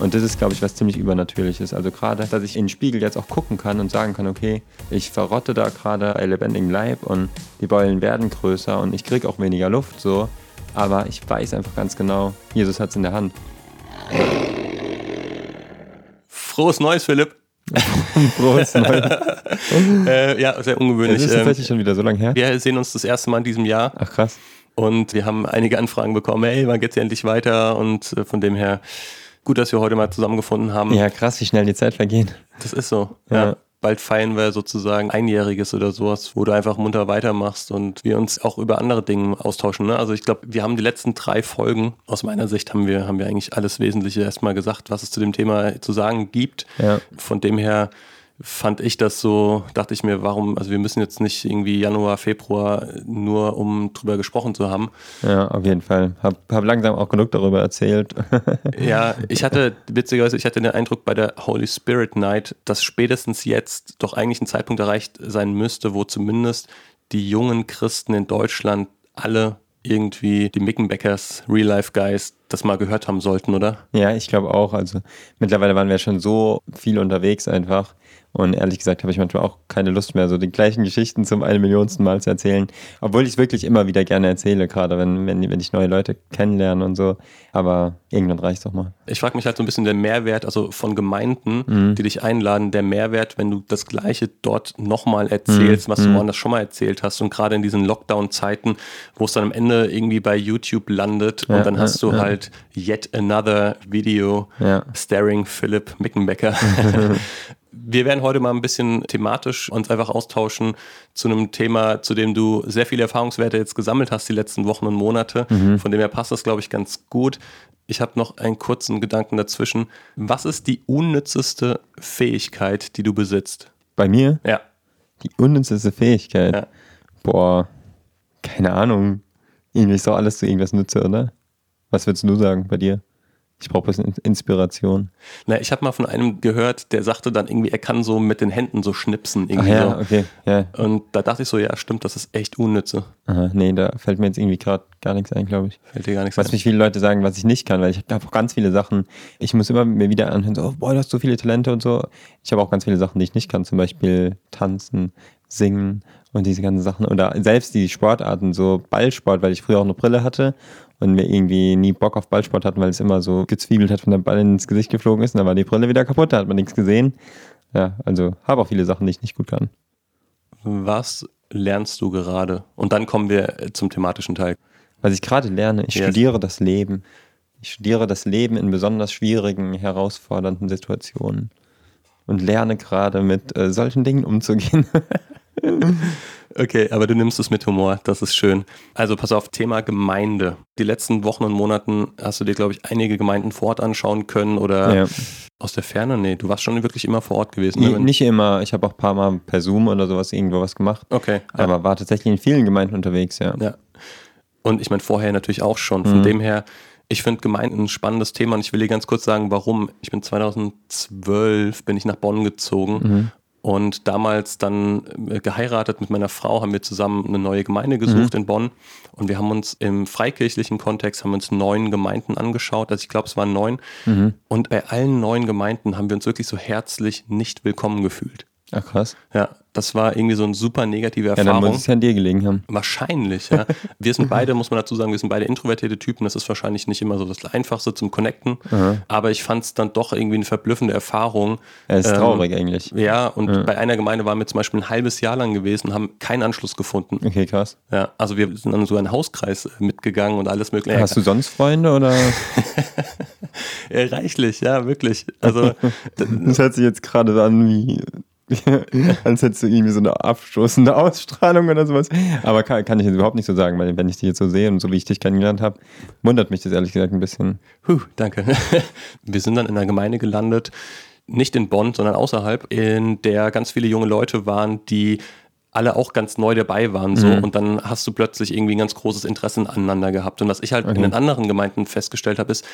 Und das ist, glaube ich, was ziemlich Übernatürliches. Also gerade, dass ich in den Spiegel jetzt auch gucken kann und sagen kann, okay, ich verrotte da gerade bei lebendigem Leib und die Beulen werden größer und ich kriege auch weniger Luft so. Aber ich weiß einfach ganz genau, Jesus hat es in der Hand. Frohes Neues, Philipp. Prost, Neues. Äh, ja, sehr ungewöhnlich. Das ist Ähm, tatsächlich schon wieder so lange her. wir sehen uns das erste Mal in diesem Jahr Ach krass. und wir haben einige Anfragen bekommen. Hey, wann geht's hier endlich weiter? Und äh, von dem her gut, dass wir heute mal zusammengefunden haben. Ja, krass, wie schnell die Zeit vergeht. Das ist so. Ja. Ja. Bald feiern wir sozusagen Einjähriges oder sowas, wo du einfach munter weitermachst und wir uns auch über andere Dinge austauschen. Ne? Also ich glaube, wir haben die letzten drei Folgen, aus meiner Sicht haben wir, haben wir eigentlich alles Wesentliche erstmal gesagt, was es zu dem Thema zu sagen gibt. Ja. Von dem her fand ich das so, dachte ich mir, warum, also wir müssen jetzt nicht irgendwie Januar, Februar nur um drüber gesprochen zu haben. Ja, auf jeden Fall. Hab, hab langsam auch genug darüber erzählt. Ja, ich hatte, witzigerweise, ich hatte den Eindruck bei der Holy Spirit Night, dass spätestens jetzt doch eigentlich ein Zeitpunkt erreicht sein müsste, wo zumindest die jungen Christen in Deutschland alle irgendwie die Mickenbeckers Real Life Guys das mal gehört haben sollten, oder? Ja, ich glaube auch. Also mittlerweile waren wir schon so viel unterwegs einfach. Und ehrlich gesagt habe ich manchmal auch keine Lust mehr, so die gleichen Geschichten zum eine Millionsten Mal zu erzählen. Obwohl ich es wirklich immer wieder gerne erzähle, gerade wenn, wenn, wenn ich neue Leute kennenlerne und so. Aber irgendwann reicht doch mal. Ich frage mich halt so ein bisschen der Mehrwert, also von Gemeinden, die dich einladen, der Mehrwert, wenn du das Gleiche dort nochmal erzählst, was du woanders schon mal erzählt hast und gerade in diesen Lockdown-Zeiten, wo es dann am Ende irgendwie bei YouTube landet Ja, und dann hast ja, du ja. halt yet another Video Ja. starring Philipp Mickenbecker. Wir werden heute mal ein bisschen thematisch uns einfach austauschen zu einem Thema, zu dem du sehr viele Erfahrungswerte jetzt gesammelt hast die letzten Wochen und Monate. Von dem her passt das, glaube ich, ganz gut. Ich habe noch einen kurzen Gedanken dazwischen. Was ist die unnützeste Fähigkeit, die du besitzt? Bei mir Ja. die unnützeste Fähigkeit. Ja. Boah, keine Ahnung. Irgendwie ist doch alles zu irgendwas nütze, oder? Was würdest du sagen bei dir? Ich brauche ein bisschen Inspiration. Na, ich habe mal von einem gehört, der sagte dann irgendwie, er kann so mit den Händen so schnipsen. Ach Irgendwie ja, so. okay. Ja. Und da dachte ich so, ja, stimmt, das ist echt unnütze. Aha, nee, da fällt mir jetzt irgendwie gerade gar nichts ein, glaube ich. Fällt dir gar nichts Was ein. mich viele Leute sagen, was ich nicht kann, weil ich habe auch ganz viele Sachen. Ich muss immer mir wieder anhören, so, oh, boah, du hast so viele Talente und so. Ich habe auch ganz viele Sachen, die ich nicht kann, zum Beispiel tanzen, singen und diese ganzen Sachen. Oder selbst die Sportarten, so Ballsport, weil ich früher auch eine Brille hatte und wir irgendwie nie Bock auf Ballsport hatten, weil es immer so gezwiebelt hat, wenn der Ball ins Gesicht geflogen ist und dann war die Brille wieder kaputt, da hat man nichts gesehen. Ja, also habe auch viele Sachen, die ich nicht gut kann. Was lernst du gerade? Und dann kommen wir äh, zum thematischen Teil. Was ich gerade lerne, ich Yes. studiere das Leben. Ich studiere das Leben in besonders schwierigen, herausfordernden Situationen und lerne gerade mit äh, solchen Dingen umzugehen. Okay, aber du nimmst es mit Humor, das ist schön. Also pass auf, Thema Gemeinde. Die letzten Wochen und Monaten hast du dir, glaube ich, einige Gemeinden vor Ort anschauen können oder Ja. aus der Ferne? Nee, du warst schon wirklich immer vor Ort gewesen. Ne? Nicht immer, ich habe auch ein paar Mal per Zoom oder sowas irgendwo was gemacht, Okay, ja. aber war tatsächlich in vielen Gemeinden unterwegs, ja. Ja. Und ich meine, vorher natürlich auch schon. Von Mhm. dem her, ich finde Gemeinden ein spannendes Thema und ich will dir ganz kurz sagen, warum. Ich bin 2012, bin ich nach Bonn gezogen Mhm. Und damals dann äh, geheiratet mit meiner Frau, haben wir zusammen eine neue Gemeinde gesucht Mhm. in Bonn und wir haben uns im freikirchlichen Kontext, haben wir uns neun Gemeinden angeschaut, also ich glaube, es waren neun Mhm. und bei allen neun Gemeinden haben wir uns wirklich so herzlich nicht willkommen gefühlt. Ach krass. Ja, das war irgendwie so eine super negative Ja, dann Erfahrung. muss es ja an dir gelegen haben. Wahrscheinlich, ja. Wir sind beide, muss man dazu sagen, wir sind beide introvertierte Typen. Das ist wahrscheinlich nicht immer so das Einfachste zum Connecten. Aber ich fand es dann doch irgendwie eine verblüffende Erfahrung. Ja, ist Ähm, traurig eigentlich. Ja, und bei einer Gemeinde waren wir zum Beispiel ein halbes Jahr lang gewesen und haben keinen Anschluss gefunden. Okay, krass. Ja, also wir sind dann so einen Hauskreis äh, mitgegangen und alles mögliche. Hast du sonst Freunde oder? Ja, reichlich, ja, wirklich. Also Das hört sich jetzt gerade an wie, als hättest du irgendwie so eine abstoßende Ausstrahlung oder sowas. Aber kann, kann ich jetzt überhaupt nicht so sagen, weil wenn ich dich jetzt so sehe und so wie ich dich kennengelernt habe, wundert mich das ehrlich gesagt ein bisschen. Huh, danke. Wir sind dann in einer Gemeinde gelandet, nicht in Bonn, sondern außerhalb, in der ganz viele junge Leute waren, die alle auch ganz neu dabei waren so. Und dann hast du plötzlich irgendwie ein ganz großes Interesse aneinander gehabt. Und was ich halt in den anderen Gemeinden festgestellt habe ist,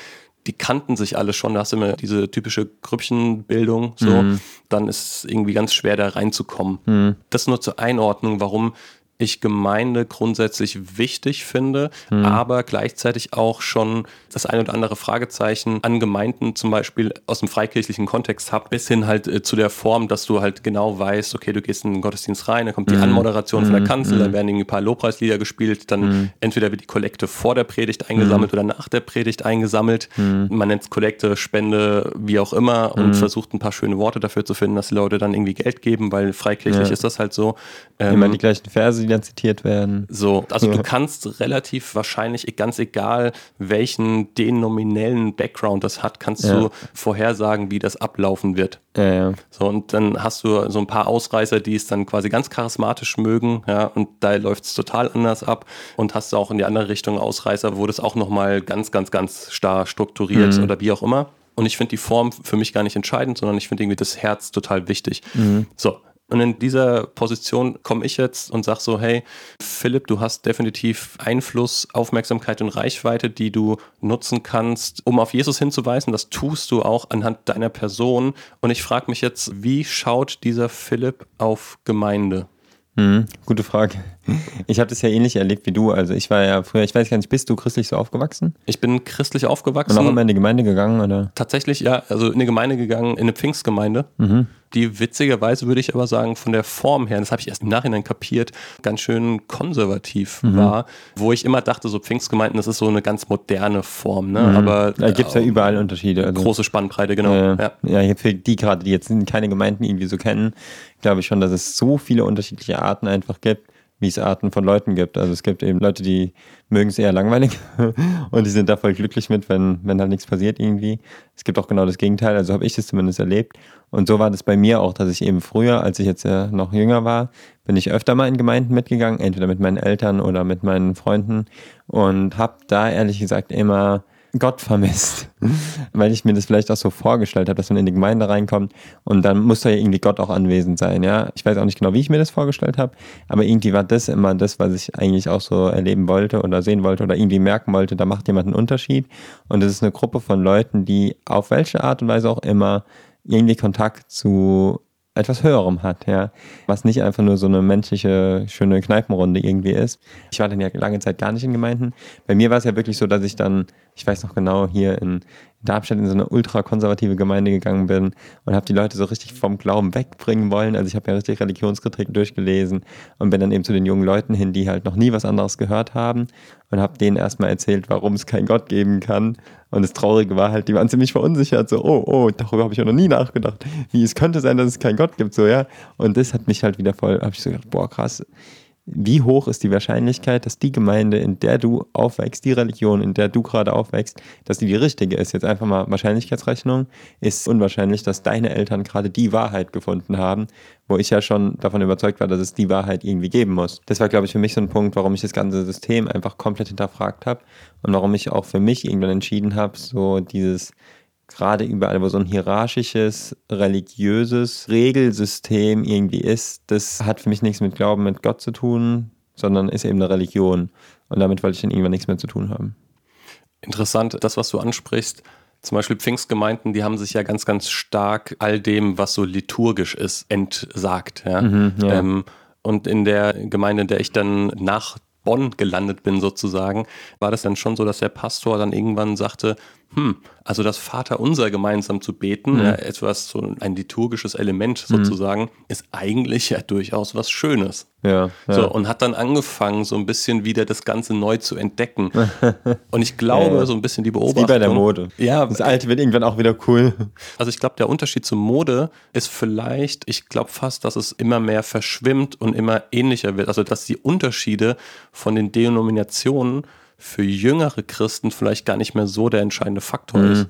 die kannten sich alle schon, da hast du immer diese typische Grüppchenbildung so, dann ist es irgendwie ganz schwer da reinzukommen. Das nur zur Einordnung, warum ich Gemeinde grundsätzlich wichtig finde, mhm. aber gleichzeitig auch schon das ein oder andere Fragezeichen an Gemeinden zum Beispiel aus dem freikirchlichen Kontext habe, bis hin halt äh, zu der Form, dass du halt genau weißt, okay, du gehst in den Gottesdienst rein, dann kommt die mhm. Anmoderation mhm. von der mhm. Kanzel, dann mhm. werden irgendwie ein paar Lobpreislieder gespielt, dann mhm. entweder wird die Kollekte vor der Predigt eingesammelt oder nach der Predigt eingesammelt. Man nennt es Kollekte, Spende, wie auch immer und versucht ein paar schöne Worte dafür zu finden, dass die Leute dann irgendwie Geld geben, weil freikirchlich ja. ist das halt so. Ähm, Immer die gleichen Verse, dann zitiert werden. So, also ja. du kannst relativ wahrscheinlich, ganz egal welchen denominellen Background das hat, kannst ja. du vorhersagen, wie das ablaufen wird. Ja, ja. So, und dann hast du so ein paar Ausreißer, die es dann quasi ganz charismatisch mögen, ja, und da läuft es total anders ab. Und hast du auch in die andere Richtung Ausreißer, wo das auch nochmal ganz, ganz, ganz starr strukturiert mhm. oder wie auch immer. Und ich finde die Form für mich gar nicht entscheidend, sondern ich finde irgendwie das Herz total wichtig. Mhm. So, und in dieser Position komme ich jetzt und sage so, hey, Philipp, du hast definitiv Einfluss, Aufmerksamkeit und Reichweite, die du nutzen kannst, um auf Jesus hinzuweisen. Das tust du auch anhand deiner Person. Und ich frage mich jetzt, wie schaut dieser Philipp auf Gemeinde? Mhm, gute Frage. Ich habe das ja ähnlich erlebt wie du. Also ich war ja früher, ich weiß gar nicht, bist du christlich so aufgewachsen? Ich bin christlich aufgewachsen. Und auch immer in die Gemeinde gegangen, oder? Tatsächlich, ja. Also in eine Gemeinde gegangen, in eine Pfingstgemeinde. Mhm die witzigerweise, würde ich aber sagen, von der Form her, das habe ich erst im Nachhinein kapiert, ganz schön konservativ mhm. war, wo ich immer dachte, so Pfingstgemeinden, das ist so eine ganz moderne Form. Ne? Mhm. Aber da gibt es ja überall Unterschiede. Also, große Spannbreite, genau. Äh, ja, ja, für die gerade, die jetzt keine Gemeinden irgendwie so kennen, glaube ich schon, dass es so viele unterschiedliche Arten einfach gibt wie es Arten von Leuten gibt. Also es gibt eben Leute, die mögen es eher langweilig und die sind da voll glücklich mit, wenn, wenn halt nichts passiert irgendwie. Es gibt auch genau das Gegenteil, also habe ich es zumindest erlebt. Und so war das bei mir auch, dass ich eben früher, als ich jetzt ja noch jünger war, bin ich öfter mal in Gemeinden mitgegangen, entweder mit meinen Eltern oder mit meinen Freunden und habe da ehrlich gesagt immer Gott vermisst. Weil ich mir das vielleicht auch so vorgestellt habe, dass man in die Gemeinde reinkommt und dann muss da ja irgendwie Gott auch anwesend sein, ja. Ich weiß auch nicht genau, wie ich mir das vorgestellt habe, aber irgendwie war das immer das, was ich eigentlich auch so erleben wollte oder sehen wollte oder irgendwie merken wollte, da macht jemand einen Unterschied. Und es ist eine Gruppe von Leuten, die auf welche Art und Weise auch immer irgendwie Kontakt zu etwas Höherem hat, ja. Was nicht einfach nur so eine menschliche, schöne Kneipenrunde irgendwie ist. Ich war dann ja lange Zeit gar nicht in Gemeinden. Bei mir war es ja wirklich so, dass ich dann, ich weiß noch genau, hier in Darmstadt in so eine ultrakonservative Gemeinde gegangen bin und habe die Leute so richtig vom Glauben wegbringen wollen. Also ich habe ja richtig Religionskritik durchgelesen und bin dann eben zu den jungen Leuten hin, die halt noch nie was anderes gehört haben und habe denen erstmal erzählt, warum es keinen Gott geben kann. Und das Traurige war halt, die waren ziemlich verunsichert, so, oh, oh, darüber habe ich ja noch nie nachgedacht. Wie es könnte sein, dass es keinen Gott gibt, so, ja. Und das hat mich halt wieder voll, habe ich so gedacht, boah, krass, wie hoch ist die Wahrscheinlichkeit, dass die Gemeinde, in der du aufwächst, die Religion, in der du gerade aufwächst, dass die die richtige ist? Jetzt einfach mal Wahrscheinlichkeitsrechnung. Ist unwahrscheinlich, dass deine Eltern gerade die Wahrheit gefunden haben, wo ich ja schon davon überzeugt war, dass es die Wahrheit irgendwie geben muss. Das war, glaube ich, für mich so ein Punkt, warum ich das ganze System einfach komplett hinterfragt habe und warum ich auch für mich irgendwann entschieden habe, so dieses gerade überall, wo so ein hierarchisches, religiöses Regelsystem irgendwie ist, das hat für mich nichts mit Glauben, mit Gott zu tun, sondern ist eben eine Religion. Und damit wollte ich dann irgendwann nichts mehr zu tun haben. Interessant, das, was du ansprichst, zum Beispiel Pfingstgemeinden, die haben sich ja ganz, ganz stark all dem, was so liturgisch ist, entsagt. Ja? Mhm, ja. Ähm, und in der Gemeinde, in der ich dann nach Bonn gelandet bin sozusagen, war das dann schon so, dass der Pastor dann irgendwann sagte, hm, also das Vaterunser gemeinsam zu beten, mhm. ja, etwas so ein liturgisches Element mhm. sozusagen, mhm. ist eigentlich ja durchaus was Schönes. Ja, ja. So, und hat dann angefangen, so ein bisschen wieder das Ganze neu zu entdecken. und ich glaube, ja, so ein bisschen die Beobachtung. Wie bei der Mode. Ja. Das Alte wird irgendwann auch wieder cool. Also ich glaube, der Unterschied zur Mode ist vielleicht, ich glaube fast, dass es immer mehr verschwimmt und immer ähnlicher wird. Also dass die Unterschiede von den Denominationen für jüngere Christen vielleicht gar nicht mehr so der entscheidende Faktor mhm. ist.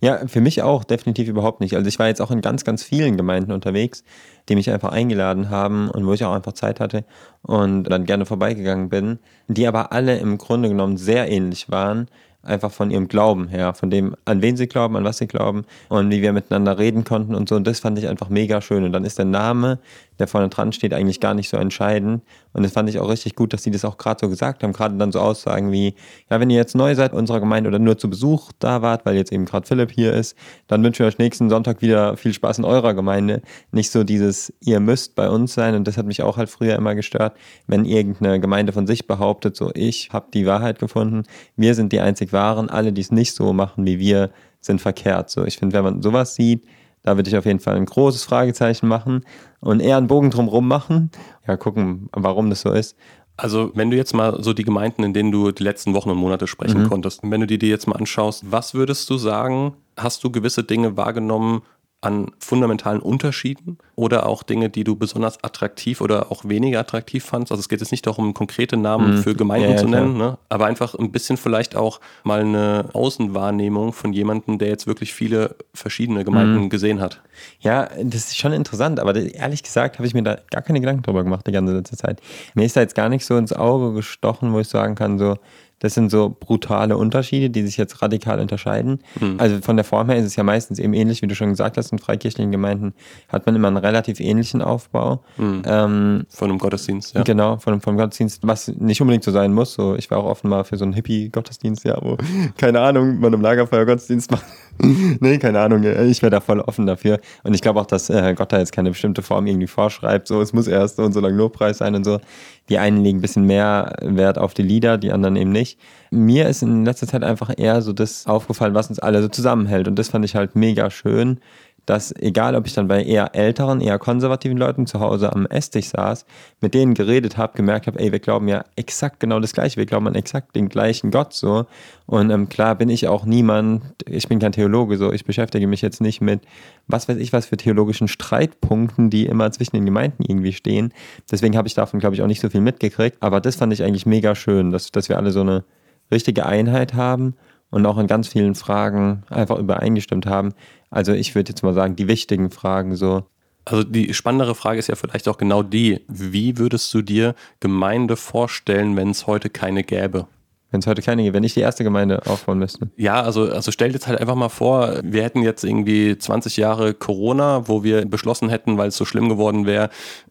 Ja, für mich auch definitiv überhaupt nicht. Also ich war jetzt auch in ganz, ganz vielen Gemeinden unterwegs, die mich einfach eingeladen haben und wo ich auch einfach Zeit hatte und dann gerne vorbeigegangen bin, die aber alle im Grunde genommen sehr ähnlich waren, einfach von ihrem Glauben her, von dem, an wen sie glauben, an was sie glauben und wie wir miteinander reden konnten und so. Und das fand ich einfach mega schön. Und dann ist der Name der vorne dran steht, eigentlich gar nicht so entscheidend. Und das fand ich auch richtig gut, dass sie das auch gerade so gesagt haben. Gerade dann so Aussagen wie, ja, wenn ihr jetzt neu seid unserer Gemeinde oder nur zu Besuch da wart, weil jetzt eben gerade Philipp hier ist, dann wünschen wir euch nächsten Sonntag wieder viel Spaß in eurer Gemeinde. Nicht so dieses, ihr müsst bei uns sein. Und das hat mich auch halt früher immer gestört, wenn irgendeine Gemeinde von sich behauptet, so ich habe die Wahrheit gefunden, wir sind die einzig Wahren, alle, die es nicht so machen wie wir, sind verkehrt. So, ich finde, wenn man sowas sieht, da würde ich auf jeden Fall ein großes Fragezeichen machen und eher einen Bogen drumherum machen. Ja, gucken, warum das so ist. Also, wenn du jetzt mal so die Gemeinden, in denen du die letzten Wochen und Monate sprechen mhm. konntest, wenn du die dir jetzt mal anschaust, was würdest du sagen, hast du gewisse Dinge wahrgenommen, an fundamentalen Unterschieden oder auch Dinge, die du besonders attraktiv oder auch weniger attraktiv fandst? Also es geht jetzt nicht darum, konkrete Namen mhm. für Gemeinden ja, zu nennen, ne? aber einfach ein bisschen vielleicht auch mal eine Außenwahrnehmung von jemandem, der jetzt wirklich viele verschiedene Gemeinden mhm. gesehen hat. Ja, das ist schon interessant, aber ehrlich gesagt habe ich mir da gar keine Gedanken drüber gemacht die ganze Zeit. Mir ist da jetzt gar nicht so ins Auge gestochen, wo ich sagen kann, so, das sind so brutale Unterschiede, die sich jetzt radikal unterscheiden. Mhm. Also von der Form her ist es ja meistens eben ähnlich, wie du schon gesagt hast, in freikirchlichen Gemeinden hat man immer einen relativ ähnlichen Aufbau. Mhm. Ähm, von einem Gottesdienst, ja. Genau, von, einem Gottesdienst, was nicht unbedingt so sein muss. So, ich war auch offen mal für so einen Hippie-Gottesdienst, ja, wo, keine Ahnung, man im Lagerfeuer-Gottesdienst macht. nee, keine Ahnung, ich wäre da voll offen dafür. Und ich glaube auch, dass äh, Gott da jetzt keine bestimmte Form irgendwie vorschreibt, so, es muss erst und so lang Lobpreis sein und so. Die einen legen ein bisschen mehr Wert auf die Lieder, die anderen eben nicht. Mir ist in letzter Zeit einfach eher so das aufgefallen, was uns alle so zusammenhält. Und das fand ich halt mega schön, dass egal, ob ich dann bei eher älteren, eher konservativen Leuten zu Hause am Esstisch saß, mit denen geredet habe, gemerkt habe, ey, wir glauben ja exakt genau das Gleiche, wir glauben an exakt den gleichen Gott so. Und ähm, klar bin ich auch niemand, ich bin kein Theologe so, ich beschäftige mich jetzt nicht mit, was weiß ich was für theologischen Streitpunkten, die immer zwischen den Gemeinden irgendwie stehen. Deswegen habe ich davon, glaube ich, auch nicht so viel mitgekriegt. Aber das fand ich eigentlich mega schön, dass, dass wir alle so eine richtige Einheit haben und auch in ganz vielen Fragen einfach übereingestimmt haben. Also ich würde jetzt mal sagen, die wichtigen Fragen so. Also die spannendere Frage ist ja vielleicht auch genau die, wie würdest du dir Gemeinde vorstellen, wenn es heute keine gäbe? Wenn es heute keine gibt, wenn ich die erste Gemeinde aufbauen müsste. Ja, also, also stell dir jetzt halt einfach mal vor, wir hätten jetzt irgendwie 20 Jahre Corona, wo wir beschlossen hätten, weil es so schlimm geworden wäre,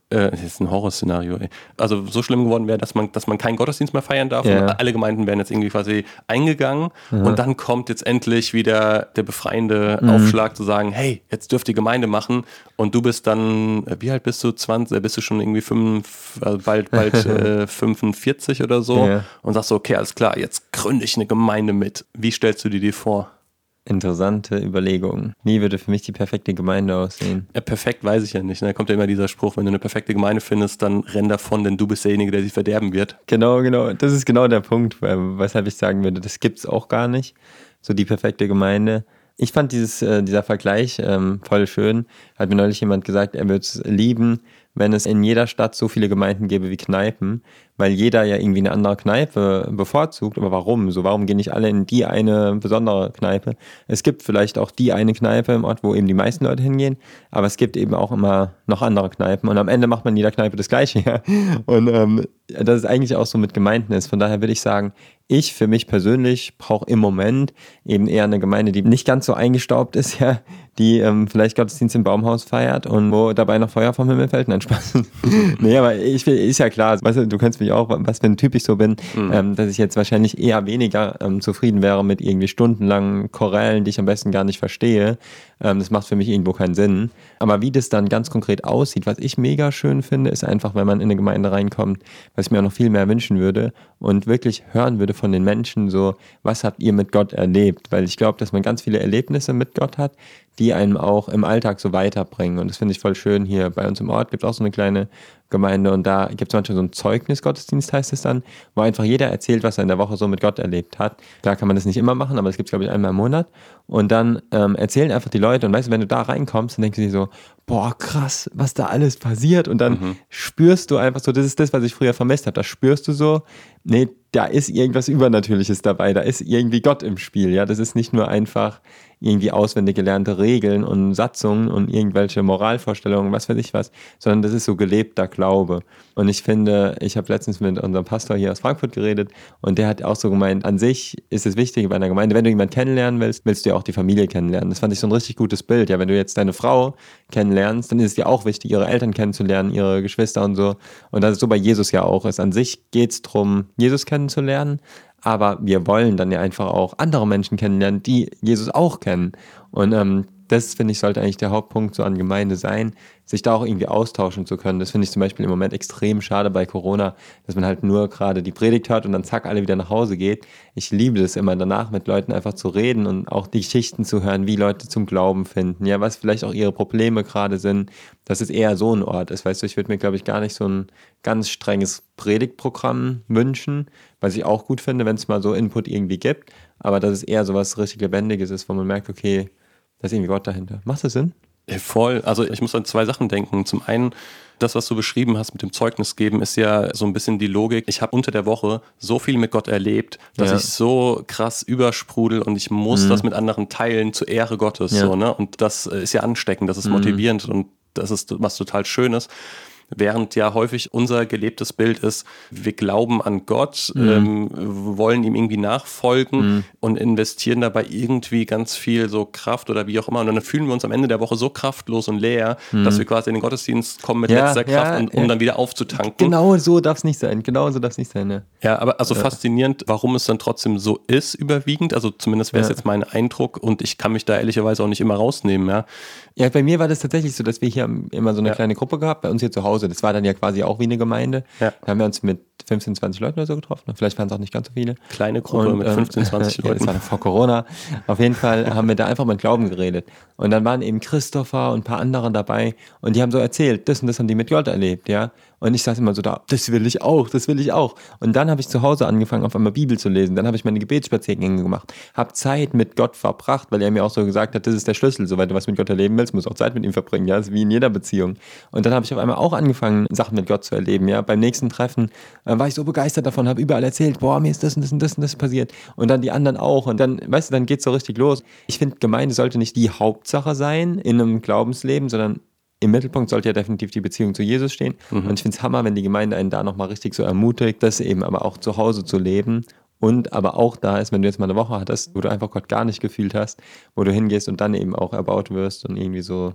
äh, das ist ein Horrorszenario, ey. Also so schlimm geworden wäre, dass man, dass man keinen Gottesdienst mehr feiern darf ja. und alle Gemeinden wären jetzt irgendwie quasi eingegangen ja. und dann kommt jetzt endlich wieder der befreiende mhm. Aufschlag zu sagen, hey, jetzt dürft ihr Gemeinde machen und du bist dann, äh, wie alt bist du? 20, äh, bist du schon irgendwie fünf, also bald, bald äh, 45 oder so ja. und sagst so, okay, alles klar, jetzt gründe ich eine Gemeinde mit. Wie stellst du dir die vor? Interessante Überlegung. Wie würde für mich die perfekte Gemeinde aussehen? Ja, perfekt weiß ich ja nicht. Ne? Da kommt ja immer dieser Spruch, wenn du eine perfekte Gemeinde findest, dann renn davon, denn du bist derjenige, der sie verderben wird. Genau, genau. Das ist genau der Punkt, weshalb ich sagen würde, das gibt es auch gar nicht. So die perfekte Gemeinde. Ich fand dieses, äh, dieser Vergleich ähm, voll schön. Hat mir neulich jemand gesagt, er würde es lieben, wenn es in jeder Stadt so viele Gemeinden gäbe wie Kneipen, weil jeder ja irgendwie eine andere Kneipe bevorzugt. Aber warum? So, warum gehen nicht alle in die eine besondere Kneipe? Es gibt vielleicht auch die eine Kneipe im Ort, wo eben die meisten Leute hingehen, aber es gibt eben auch immer noch andere Kneipen und am Ende macht man in jeder Kneipe das Gleiche. Ja? Und ähm, das ist eigentlich auch so mit Gemeinden ist. Von daher würde ich sagen, ich für mich persönlich brauche im Moment eben eher eine Gemeinde, die nicht ganz so eingestaubt ist, ja, die ähm, vielleicht Gottesdienst im Baumhaus feiert und wo dabei noch Feuer vom Himmel fällt. Nein, Spaß. nee, aber ich ist ja klar, weißt du, du kennst mich auch, was für ein Typ ich so bin, mhm. ähm, dass ich jetzt wahrscheinlich eher weniger ähm, zufrieden wäre mit irgendwie stundenlangen Chorellen, die ich am besten gar nicht verstehe. Ähm, das macht für mich irgendwo keinen Sinn. Aber wie das dann ganz konkret aussieht, was ich mega schön finde, ist einfach, wenn man in eine Gemeinde reinkommt, was ich mir auch noch viel mehr wünschen würde und wirklich hören würde von den Menschen so, was habt ihr mit Gott erlebt? Weil ich glaube, dass man ganz viele Erlebnisse mit Gott hat, die einem auch im Alltag so weiterbringen. Und das finde ich voll schön. Hier bei uns im Ort gibt es auch so eine kleine Gemeinde und da gibt es manchmal so einen Zeugnisgottesdienst, heißt es dann, wo einfach jeder erzählt, was er in der Woche so mit Gott erlebt hat. Klar kann man das nicht immer machen, aber das gibt es, glaube ich, einmal im Monat. Und dann ähm, erzählen einfach die Leute und weißt du, wenn du da reinkommst, dann denkst du dir so, boah, krass, was da alles passiert. Und dann mhm. spürst du einfach so, das ist das, was ich früher vermisst habe. Da spürst du so, nee, da ist irgendwas Übernatürliches dabei, da ist irgendwie Gott im Spiel, ja. Das ist nicht nur einfach irgendwie auswendig gelernte Regeln und Satzungen und irgendwelche Moralvorstellungen, was weiß ich was, sondern das ist so gelebter Glaube. Und ich finde, ich habe letztens mit unserem Pastor hier aus Frankfurt geredet und der hat auch so gemeint, an sich ist es wichtig bei einer Gemeinde, wenn du jemanden kennenlernen willst, willst du ja auch die Familie kennenlernen. Das fand ich so ein richtig gutes Bild. Ja, wenn du jetzt deine Frau kennenlernst, dann ist es dir auch wichtig, ihre Eltern kennenzulernen, ihre Geschwister und so. Und das ist so bei Jesus ja auch ist. An sich geht es darum, Jesus kennenzulernen, aber wir wollen dann ja einfach auch andere Menschen kennenlernen, die Jesus auch kennen. Und ähm, das finde ich sollte eigentlich der Hauptpunkt so an Gemeinde sein, sich da auch irgendwie austauschen zu können. Das finde ich zum Beispiel im Moment extrem schade bei Corona, dass man halt nur gerade die Predigt hört und dann zack alle wieder nach Hause geht. Ich liebe das immer danach mit Leuten einfach zu reden und auch die Geschichten zu hören, wie Leute zum Glauben finden, ja, was vielleicht auch ihre Probleme gerade sind. Dass es eher so ein Ort ist, weißt du, ich würde mir glaube ich gar nicht so ein ganz strenges Predigtprogramm wünschen, was ich auch gut finde, wenn es mal so Input irgendwie gibt, aber dass es eher so was richtig Lebendiges ist, wo man merkt, okay, da ist irgendwie Gott dahinter. Macht das Sinn? Voll. Also ich muss an zwei Sachen denken. Zum einen, das, was du beschrieben hast mit dem Zeugnis geben, ist ja so ein bisschen die Logik. Ich habe unter der Woche so viel mit Gott erlebt, dass ja. ich so krass übersprudel und ich muss mhm. das mit anderen teilen zur Ehre Gottes. Ja. So, ne? Und das ist ja ansteckend, das ist mhm. motivierend und das ist was total Schönes. Während ja häufig unser gelebtes Bild ist, wir glauben an Gott, mhm. ähm, wollen ihm irgendwie nachfolgen mhm. und investieren dabei irgendwie ganz viel so Kraft oder wie auch immer. Und dann fühlen wir uns am Ende der Woche so kraftlos und leer, mhm. dass wir quasi in den Gottesdienst kommen mit ja, letzter Kraft, ja, und, um ja. dann wieder aufzutanken. Genau so darf es nicht sein. Genau so darf es nicht sein. Ja, ja aber also faszinierend, warum es dann trotzdem so ist, überwiegend. Also zumindest wäre es jetzt mein Eindruck und ich kann mich da ehrlicherweise auch nicht immer rausnehmen. Ja, ja bei mir war das tatsächlich so, dass wir hier immer so eine kleine Gruppe gehabt, bei uns hier zu Hause Hause. Das war dann ja quasi auch wie eine Gemeinde. Ja. Da haben wir uns mit 15, 20 Leuten oder so getroffen. Vielleicht waren es auch nicht ganz so viele. Kleine Gruppe und, mit 15, 20 ähm, Leuten. Ja, das war noch vor Corona. Auf jeden Fall haben wir da einfach mit Glauben geredet. Und dann waren eben Christopher und ein paar andere dabei und die haben so erzählt, das und das haben die mit Gott erlebt, ja. Und ich saß immer so da, das will ich auch, das will ich auch. Und dann habe ich zu Hause angefangen, auf einmal Bibel zu lesen. Dann habe ich meine Gebetsspaziergänge gemacht, habe Zeit mit Gott verbracht, weil er mir auch so gesagt hat, das ist der Schlüssel. Soweit du was mit Gott erleben willst, musst du auch Zeit mit ihm verbringen. Ja, das ist wie in jeder Beziehung. Und dann habe ich auf einmal auch angefangen, Sachen mit Gott zu erleben. Ja, beim nächsten Treffen äh, war ich so begeistert davon, habe überall erzählt, boah, mir ist das und das und das und das passiert. Und dann die anderen auch. Und dann, weißt du, dann geht es so richtig los. Ich finde, Gemeinde sollte nicht die Hauptsache sein in einem Glaubensleben, sondern im Mittelpunkt sollte ja definitiv die Beziehung zu Jesus stehen. Mhm. Und ich finde es Hammer, wenn die Gemeinde einen da nochmal richtig so ermutigt, das eben aber auch zu Hause zu leben. Und aber auch da ist, wenn du jetzt mal eine Woche hattest, wo du einfach Gott gar nicht gefühlt hast, wo du hingehst und dann eben auch erbaut wirst und irgendwie so,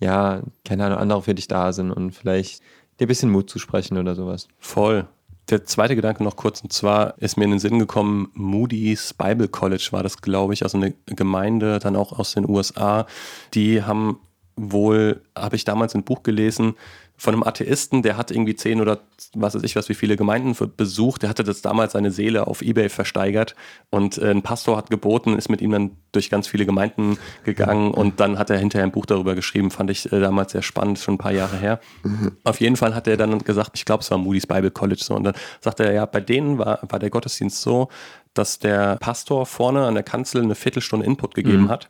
ja, keine Ahnung, andere für dich da sind und vielleicht dir ein bisschen Mut zu sprechen oder sowas. Voll. Der zweite Gedanke noch kurz, und zwar ist mir in den Sinn gekommen, Moody's Bible College war das, glaube ich, also eine Gemeinde dann auch aus den USA. Die haben wohl, habe ich damals ein Buch gelesen, von einem Atheisten, der hat irgendwie zehn oder was weiß ich was, wie viele Gemeinden besucht. Der hatte das damals seine Seele auf Ebay versteigert und äh, ein Pastor hat geboten, ist mit ihm dann durch ganz viele Gemeinden gegangen und dann hat er hinterher ein Buch darüber geschrieben. Fand ich äh, damals sehr spannend, schon ein paar Jahre her. Mhm. Auf jeden Fall hat er dann gesagt, ich glaube, es war Moody's Bible College so. Und dann sagte er, ja, bei denen war, war der Gottesdienst so, dass der Pastor vorne an der Kanzel eine Viertelstunde Input gegeben mhm. hat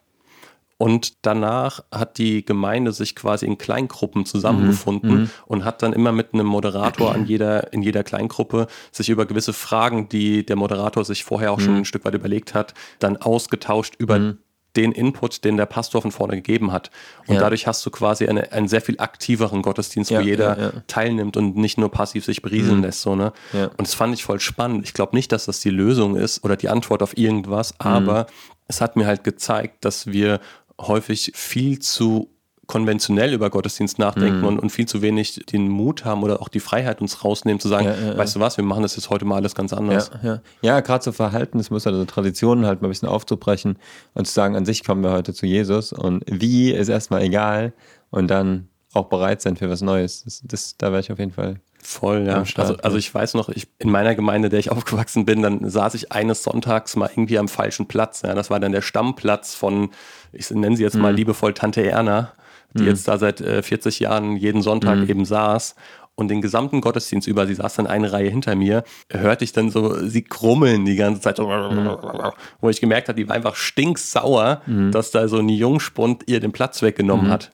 und danach hat die Gemeinde sich quasi in Kleingruppen zusammengefunden mhm. mhm. und hat dann immer mit einem Moderator an jeder, in jeder Kleingruppe sich über gewisse Fragen, die der Moderator sich vorher auch mhm. schon ein Stück weit überlegt hat, dann ausgetauscht über mhm. den Input, den der Pastor von vorne gegeben hat. Und ja. dadurch hast du quasi eine, einen sehr viel aktiveren Gottesdienst, ja, wo jeder ja, teilnimmt und nicht nur passiv sich berieseln mhm. lässt. So, ne? Und das fand ich voll spannend. Ich glaube nicht, dass das die Lösung ist oder die Antwort auf irgendwas, mhm. aber es hat mir halt gezeigt, dass wir häufig viel zu konventionell über Gottesdienst nachdenken mhm. und, und, viel zu wenig den Mut haben oder auch die Freiheit uns rausnehmen, zu sagen, ja, ja, weißt du was, wir machen das jetzt heute mal alles ganz anders. Ja, ja. gerade so Verhaltensmuster, also Traditionen halt mal ein bisschen aufzubrechen und zu sagen, an sich kommen wir heute zu Jesus und wie ist erstmal egal und dann auch bereit sein für was Neues. Das, das da wäre ich auf jeden Fall Voll, ja. Also, also ich weiß noch, ich, in meiner Gemeinde, der ich aufgewachsen bin, dann saß ich eines Sonntags mal irgendwie am falschen Platz. Ja. Das war dann der Stammplatz von, ich nenne sie jetzt mal mhm. liebevoll Tante Erna, die mhm. jetzt da seit äh, 40 Jahren jeden Sonntag mhm. eben saß. Und den gesamten Gottesdienst über, sie saß dann eine Reihe hinter mir, hörte ich dann so sie krummeln die ganze Zeit, so, mhm. wo ich gemerkt habe, die war einfach stinksauer, mhm. dass da so ein Jungspund ihr den Platz weggenommen mhm. hat.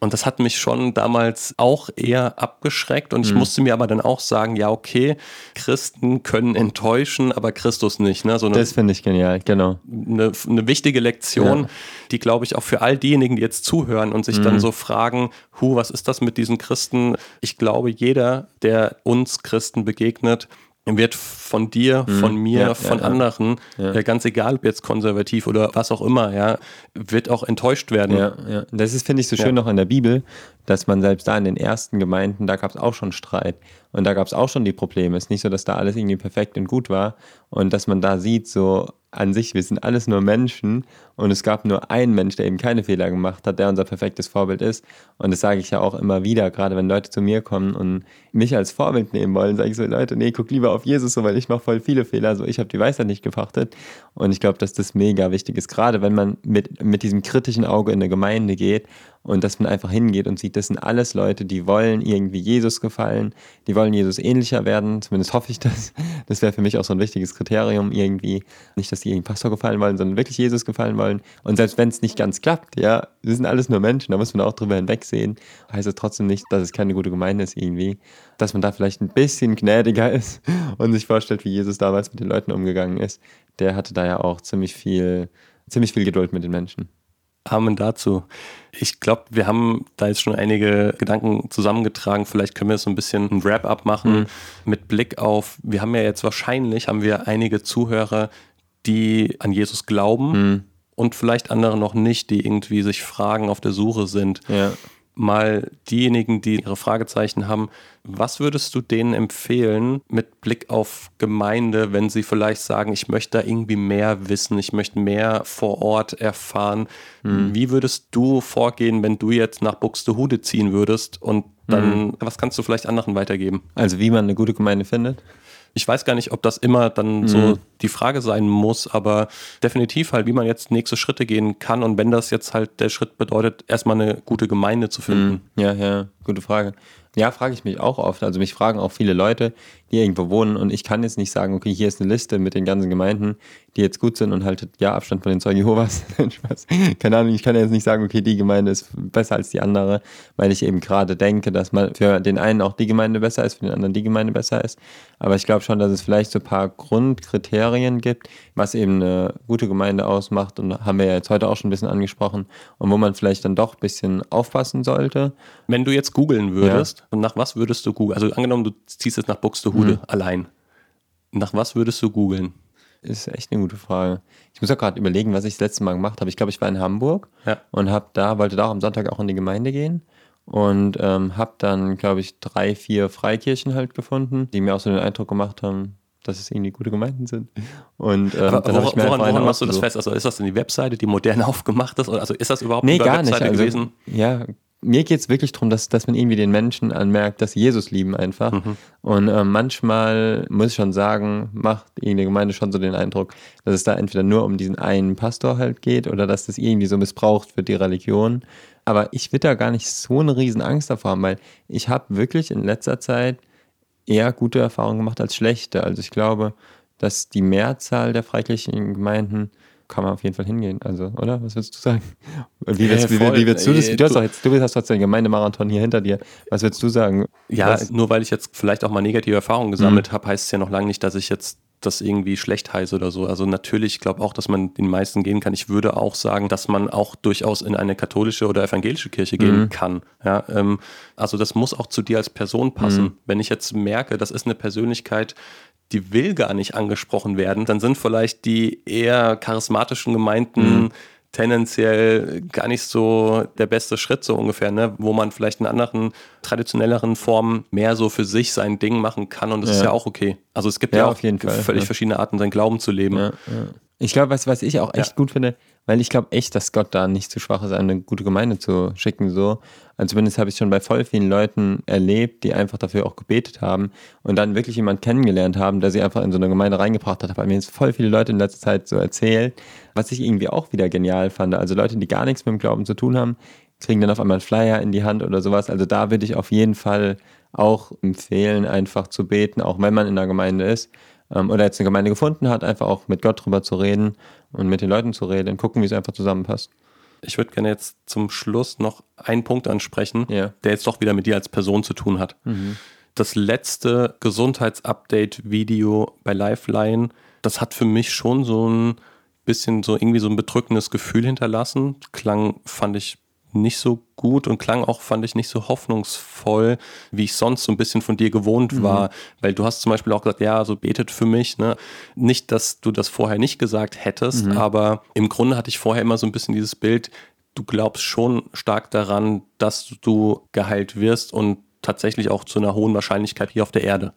Und das hat mich schon damals auch eher abgeschreckt. Und ich mhm. musste mir aber dann auch sagen, ja, okay, Christen können enttäuschen, aber Christus nicht. Ne? So eine, das finde ich genial, genau. Eine, eine wichtige Lektion, ja. die, glaube ich, auch für all diejenigen, die jetzt zuhören und sich mhm. dann so fragen, hu, was ist das mit diesen Christen? Ich glaube, jeder, der uns Christen begegnet, wird von dir, mhm. von mir, ja, von ja, anderen, ja. Ganz egal, ob jetzt konservativ oder was auch immer, ja, wird auch enttäuscht werden. Ja, ja. Das ist, finde ich, so schön noch in der Bibel, dass man selbst da in den ersten Gemeinden, da gab es auch schon Streit und da gab es auch schon die Probleme. Es ist nicht so, dass da alles irgendwie perfekt und gut war und dass man da sieht, so an sich, wir sind alles nur Menschen und es gab nur einen Mensch, der eben keine Fehler gemacht hat, der unser perfektes Vorbild ist. Und das sage ich ja auch immer wieder, gerade wenn Leute zu mir kommen und mich als Vorbild nehmen wollen, sage ich so, Leute, nee, guck lieber auf Jesus, so, weil ich mache voll viele Fehler, so ich habe die Weisheit nicht gepachtet. Und ich glaube, dass das mega wichtig ist, gerade wenn man mit, mit diesem kritischen Auge in eine Gemeinde geht und dass man einfach hingeht und sieht, das sind alles Leute, die wollen irgendwie Jesus gefallen, die wollen Jesus ähnlicher werden, zumindest hoffe ich das. Das wäre für mich auch so ein wichtiges Kriterium irgendwie, nicht, dass die irgendeinem Pastor gefallen wollen, sondern wirklich Jesus gefallen wollen. Und selbst wenn es nicht ganz klappt, ja, wir sind alles nur Menschen, da muss man auch drüber hinwegsehen, heißt es trotzdem nicht, dass es keine gute Gemeinde ist irgendwie, dass man da vielleicht ein bisschen gnädiger ist und sich vorstellt, wie Jesus damals mit den Leuten umgegangen ist. Der hatte da ja auch ziemlich viel, ziemlich viel Geduld mit den Menschen. Amen dazu. Ich glaube, wir haben da jetzt schon einige Gedanken zusammengetragen. Vielleicht können wir so ein bisschen ein Wrap-up machen mhm. mit Blick auf, wir haben ja jetzt wahrscheinlich, haben wir einige Zuhörer, die an Jesus glauben mhm. Und vielleicht andere noch nicht, die irgendwie sich Fragen auf der Suche sind. Ja mal diejenigen, die ihre Fragezeichen haben, was würdest du denen empfehlen mit Blick auf Gemeinde, wenn sie vielleicht sagen, ich möchte da irgendwie mehr wissen, ich möchte mehr vor Ort erfahren? Mhm. Wie würdest du vorgehen, wenn du jetzt nach Buxtehude ziehen würdest und dann, mhm. was kannst du vielleicht anderen weitergeben? Also wie man eine gute Gemeinde findet? Ich weiß gar nicht, ob das immer dann mhm. so die Frage sein muss, aber definitiv halt, wie man jetzt nächste Schritte gehen kann und wenn das jetzt halt der Schritt bedeutet, erstmal eine gute Gemeinde zu finden. Mhm. Ja, ja, gute Frage. Ja, frage ich mich auch oft. Also mich fragen auch viele Leute, die irgendwo wohnen und ich kann jetzt nicht sagen, okay, hier ist eine Liste mit den ganzen Gemeinden, die jetzt gut sind und haltet ja Abstand von den Zeugen Jehovas. Keine Ahnung, ich kann jetzt nicht sagen, okay, die Gemeinde ist besser als die andere, weil ich eben gerade denke, dass man für den einen auch die Gemeinde besser ist, für den anderen die Gemeinde besser ist. Aber ich glaube schon, dass es vielleicht so ein paar Grundkriterien gibt, was eben eine gute Gemeinde ausmacht und haben wir ja jetzt heute auch schon ein bisschen angesprochen und wo man vielleicht dann doch ein bisschen aufpassen sollte. Wenn du jetzt googeln würdest, ja. nach was würdest du googeln? Also angenommen, du ziehst jetzt nach Buxtehude Bude mhm. allein. Nach was würdest du googeln? Ist echt eine gute Frage. Ich muss auch gerade überlegen, was ich das letzte Mal gemacht habe. Ich glaube, ich war in Hamburg ja. und habe da, wollte da auch am Sonntag auch in die Gemeinde gehen und ähm, habe dann, glaube ich, drei, vier Freikirchen halt gefunden, die mir auch so den Eindruck gemacht haben, dass es irgendwie gute Gemeinden sind. Und ähm, dann habe ich mir woran, woran machst du das fest? Also ist das denn die Webseite, die modern aufgemacht ist? Also ist das überhaupt nee, gar Webseite nicht. Also, gewesen? Ja, mir geht es wirklich darum, dass, dass man irgendwie den Menschen anmerkt, dass sie Jesus lieben einfach. Mhm. Und äh, manchmal muss ich schon sagen, macht irgendeine Gemeinde schon so den Eindruck, dass es da entweder nur um diesen einen Pastor halt geht oder dass das irgendwie so missbraucht wird, die Religion. Aber ich will da gar nicht so eine riesen Angst davor haben, weil ich habe wirklich in letzter Zeit eher gute Erfahrungen gemacht als schlechte. Also ich glaube, dass die Mehrzahl der freikirchlichen Gemeinden kann man auf jeden Fall hingehen. Also, oder? Was würdest du sagen? Wie ja, wie, wie willst du das? Du hast, doch jetzt, du hast trotzdem den Gemeindemarathon hier hinter dir. Was würdest du sagen? Ja, Was? nur weil ich jetzt vielleicht auch mal negative Erfahrungen gesammelt mhm. habe, heißt es ja noch lange nicht, dass ich jetzt das irgendwie schlecht heiße oder so. Also natürlich, ich glaube auch, dass man den meisten gehen kann. Ich würde auch sagen, dass man auch durchaus in eine katholische oder evangelische Kirche gehen mhm. kann. Ja, ähm, also das muss auch zu dir als Person passen. Mhm. Wenn ich jetzt merke, das ist eine Persönlichkeit, die will gar nicht angesprochen werden, dann sind vielleicht die eher charismatischen Gemeinden mhm. tendenziell gar nicht so der beste Schritt, so ungefähr, ne? wo man vielleicht in anderen traditionelleren Formen mehr so für sich sein Ding machen kann und das ja. ist ja auch okay. Also es gibt ja, ja auch völlig Fall, verschiedene Arten, sein Glauben zu leben. Ja, ich glaube, was, was ich auch echt gut finde, weil ich glaube echt, dass Gott da nicht zu schwach ist, eine gute Gemeinde zu schicken. So. Also zumindest habe ich schon bei voll vielen Leuten erlebt, die einfach dafür auch gebetet haben und dann wirklich jemand kennengelernt haben, der sie einfach in so eine Gemeinde reingebracht hat. Bei mir jetzt voll viele Leute in letzter Zeit so erzählt, was ich irgendwie auch wieder genial fand. Also Leute, die gar nichts mit dem Glauben zu tun haben, kriegen dann auf einmal einen Flyer in die Hand oder sowas. Also da würde ich auf jeden Fall auch empfehlen, einfach zu beten, auch wenn man in der Gemeinde ist ähm, oder jetzt eine Gemeinde gefunden hat, einfach auch mit Gott drüber zu reden und mit den Leuten zu reden, gucken, wie es einfach zusammenpasst. Ich würde gerne jetzt zum Schluss noch einen Punkt ansprechen, Ja. der jetzt doch wieder mit dir als Person zu tun hat. Das letzte Gesundheitsupdate-Video bei Lifeline, das hat für mich schon so ein bisschen so irgendwie so ein bedrückendes Gefühl hinterlassen. Klang fand ich nicht so gut und klang auch, fand ich, nicht so hoffnungsvoll, wie ich sonst so ein bisschen von dir gewohnt war. Weil du hast zum Beispiel auch gesagt, ja, so betet für mich. Ne? Nicht, dass du das vorher nicht gesagt hättest, aber im Grunde hatte ich vorher immer so ein bisschen dieses Bild, du glaubst schon stark daran, dass du geheilt wirst und tatsächlich auch zu einer hohen Wahrscheinlichkeit hier auf der Erde.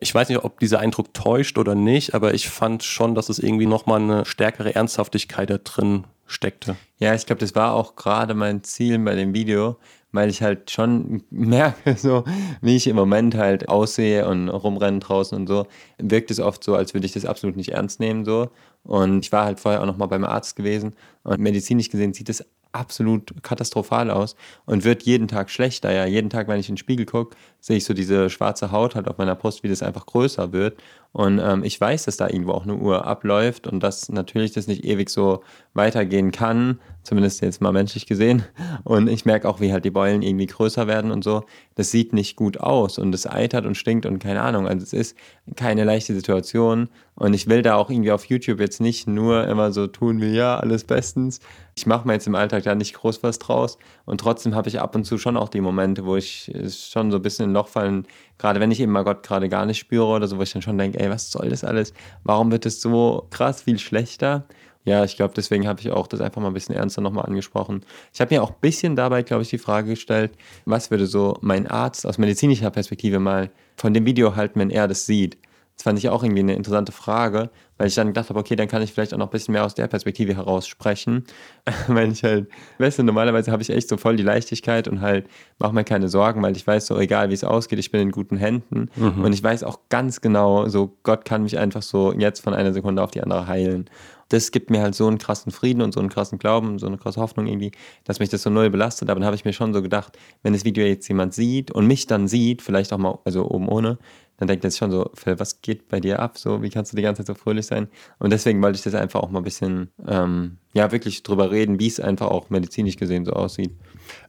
Ich weiß nicht, ob dieser Eindruck täuscht oder nicht, aber ich fand schon, dass es irgendwie nochmal eine stärkere Ernsthaftigkeit da drin steckte. Ja, ich glaube, das war auch gerade mein Ziel bei dem Video, weil ich halt schon merke, so wie ich im Moment halt aussehe und rumrennen draußen und so, wirkt es oft so, als würde ich das absolut nicht ernst nehmen so. Und ich war halt vorher auch noch mal beim Arzt gewesen und medizinisch gesehen sieht es absolut katastrophal aus und wird jeden Tag schlechter. Ja, jeden Tag, wenn ich in den Spiegel gucke, sehe ich so diese schwarze Haut halt auf meiner Brust, wie das einfach größer wird. Und ähm, ich weiß, dass da irgendwo auch eine Uhr abläuft und dass natürlich das nicht ewig so weitergehen kann, zumindest jetzt mal menschlich gesehen. Und ich merke auch, wie halt die Beulen irgendwie größer werden und so. Das sieht nicht gut aus und es eitert und stinkt und keine Ahnung. Also es ist keine leichte Situation und ich will da auch irgendwie auf YouTube jetzt nicht nur immer so tun wie ja, alles bestens. Ich mache mir jetzt im Alltag da nicht groß was draus und trotzdem habe ich ab und zu schon auch die Momente, wo ich schon so ein bisschen in ein Loch fallen, gerade wenn ich eben mal Gott gerade gar nicht spüre oder so, wo ich dann schon denke, ey, was soll das alles? Warum wird es so krass viel schlechter? Ja, ich glaube, deswegen habe ich auch das einfach mal ein bisschen ernster nochmal angesprochen. Ich habe mir auch ein bisschen dabei, glaube ich, die Frage gestellt, was würde so mein Arzt aus medizinischer Perspektive mal von dem Video halten, wenn er das sieht? Das fand ich auch irgendwie eine interessante Frage, weil ich dann gedacht habe, okay, dann kann ich vielleicht auch noch ein bisschen mehr aus der Perspektive heraus sprechen. weil ich halt, weißt du, normalerweise habe ich echt so voll die Leichtigkeit und halt mache mir keine Sorgen, weil ich weiß so, egal wie es ausgeht, ich bin in guten Händen. Und ich weiß auch ganz genau, so Gott kann mich einfach so jetzt von einer Sekunde auf die andere heilen. Das gibt mir halt so einen krassen Frieden und so einen krassen Glauben, so eine krasse Hoffnung irgendwie, dass mich das so null belastet. Aber dann habe ich mir schon so gedacht, wenn das Video jetzt jemand sieht und mich dann sieht, vielleicht auch mal, also oben ohne, dann denkt er sich schon so, Phil, was geht bei dir ab? So, wie kannst du die ganze Zeit so fröhlich sein? Und deswegen wollte ich das einfach auch mal ein bisschen, ähm, ja, wirklich drüber reden, wie es einfach auch medizinisch gesehen so aussieht.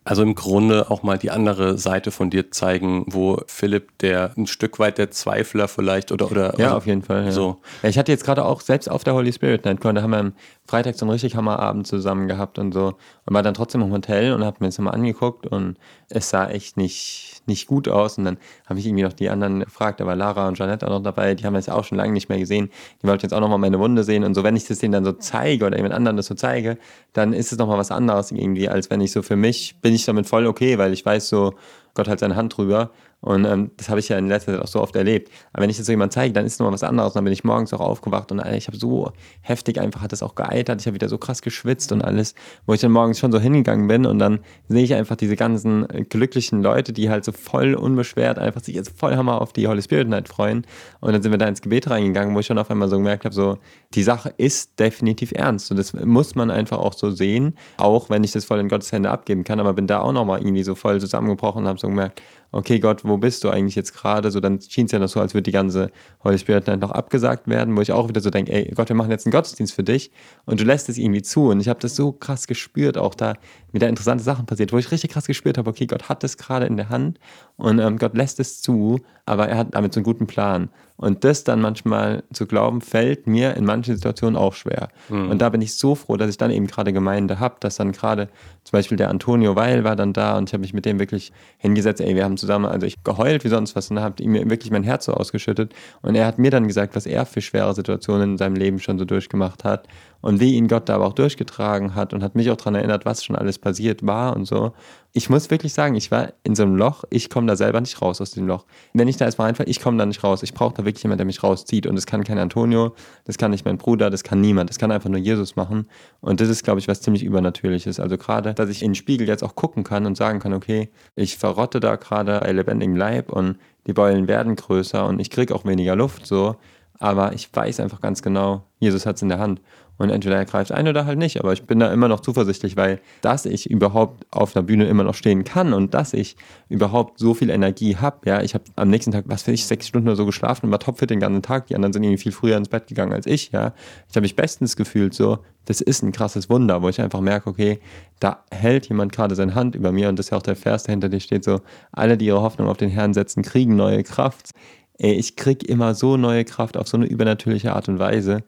Also im Grunde auch mal die andere Seite von dir zeigen, wo Philipp, der ein Stück weit der Zweifler vielleicht oder oder Ja, also auf jeden Fall. Ja. So. Ja, ich hatte jetzt gerade auch selbst auf der Holy Spirit Night, da haben wir am Freitag so einen richtig Hammerabend zusammen gehabt und so. Und war dann trotzdem im Hotel und habe mir das mal angeguckt und es sah echt nicht, nicht gut aus. Und dann habe ich irgendwie noch die anderen gefragt, da war Lara und Janette auch noch dabei, die haben das auch schon lange nicht mehr gesehen. Die wollten jetzt auch nochmal meine Wunde sehen. Und so, wenn ich das denen dann so zeige oder jemand anderen das so zeige, dann ist es nochmal was anderes irgendwie, als wenn ich so für mich bin ich damit voll okay, weil ich weiß so, Gott hat seine Hand drüber. Und ähm, das habe ich ja in letzter Zeit auch so oft erlebt. Aber wenn ich das so jemand zeige, dann ist nochmal was anderes. Und dann bin ich morgens auch aufgewacht und ich habe so heftig einfach, hat das auch geeitert. Ich habe wieder so krass geschwitzt und alles, wo ich dann morgens schon so hingegangen bin und dann sehe ich einfach diese ganzen äh, glücklichen Leute, die halt so voll unbeschwert einfach sich jetzt voll Hammer auf die Holy Spirit Night freuen. Und dann sind wir da ins Gebet reingegangen, wo ich schon auf einmal so gemerkt habe, so, die Sache ist definitiv ernst. Und das muss man einfach auch so sehen, auch wenn ich das voll in Gottes Hände abgeben kann. Aber bin da auch nochmal irgendwie so voll zusammengebrochen und habe so gemerkt, okay Gott, wo bist du eigentlich jetzt gerade? So, dann schien es ja noch so, als würde die ganze Holy Spirit Night noch abgesagt werden, wo ich auch wieder so denke, ey Gott, wir machen jetzt einen Gottesdienst für dich und du lässt es irgendwie zu. Und ich habe das so krass gespürt, auch da wieder interessante Sachen passiert, wo ich richtig krass gespürt habe, okay, Gott hat das gerade in der Hand und ähm, Gott lässt es zu, aber er hat damit so einen guten Plan. Und das dann manchmal zu glauben, fällt mir in manchen Situationen auch schwer. Und da bin ich so froh, dass ich dann eben gerade Gemeinde habe, dass dann gerade zum Beispiel der Antonio Weil war dann da und ich habe mich mit dem wirklich hingesetzt, ey, wir haben zusammen, also ich geheult wie sonst was und habe ihm wirklich mein Herz so ausgeschüttet. Und er hat mir dann gesagt, was er für schwere Situationen in seinem Leben schon so durchgemacht hat und wie ihn Gott da aber auch durchgetragen hat und hat mich auch daran erinnert, was schon alles passiert war und so. Ich muss wirklich sagen, ich war in so einem Loch, ich komme da selber nicht raus aus dem Loch. Wenn ich da erstmal reinfalle, ich komme da nicht raus. Ich brauche da wirklich jemanden, der mich rauszieht. Und das kann kein Antonio, das kann nicht mein Bruder, das kann niemand. Das kann einfach nur Jesus machen. Und das ist, glaube ich, was ziemlich Übernatürliches. Also gerade, dass ich in den Spiegel jetzt auch gucken kann und sagen kann, okay, ich verrotte da gerade einen lebendigen Leib und die Beulen werden größer und ich kriege auch weniger Luft so. Aber ich weiß einfach ganz genau, Jesus hat es in der Hand. Und entweder er greift ein oder halt nicht. Aber ich bin da immer noch zuversichtlich, weil dass ich überhaupt auf einer Bühne immer noch stehen kann und dass ich überhaupt so viel Energie habe. Ja, ich habe am nächsten Tag, was weiß ich, sechs Stunden oder so geschlafen und war topfit den ganzen Tag. Die anderen sind irgendwie viel früher ins Bett gegangen als ich. Ja, ich habe mich bestens gefühlt. So, das ist ein krasses Wunder, wo ich einfach merke, okay, da hält jemand gerade seine Hand über mir und das ist ja auch der Vers, der hinter dir steht. So, alle, die ihre Hoffnung auf den Herrn setzen, kriegen neue Kraft. Ey, ich krieg immer so neue Kraft auf so eine übernatürliche Art und Weise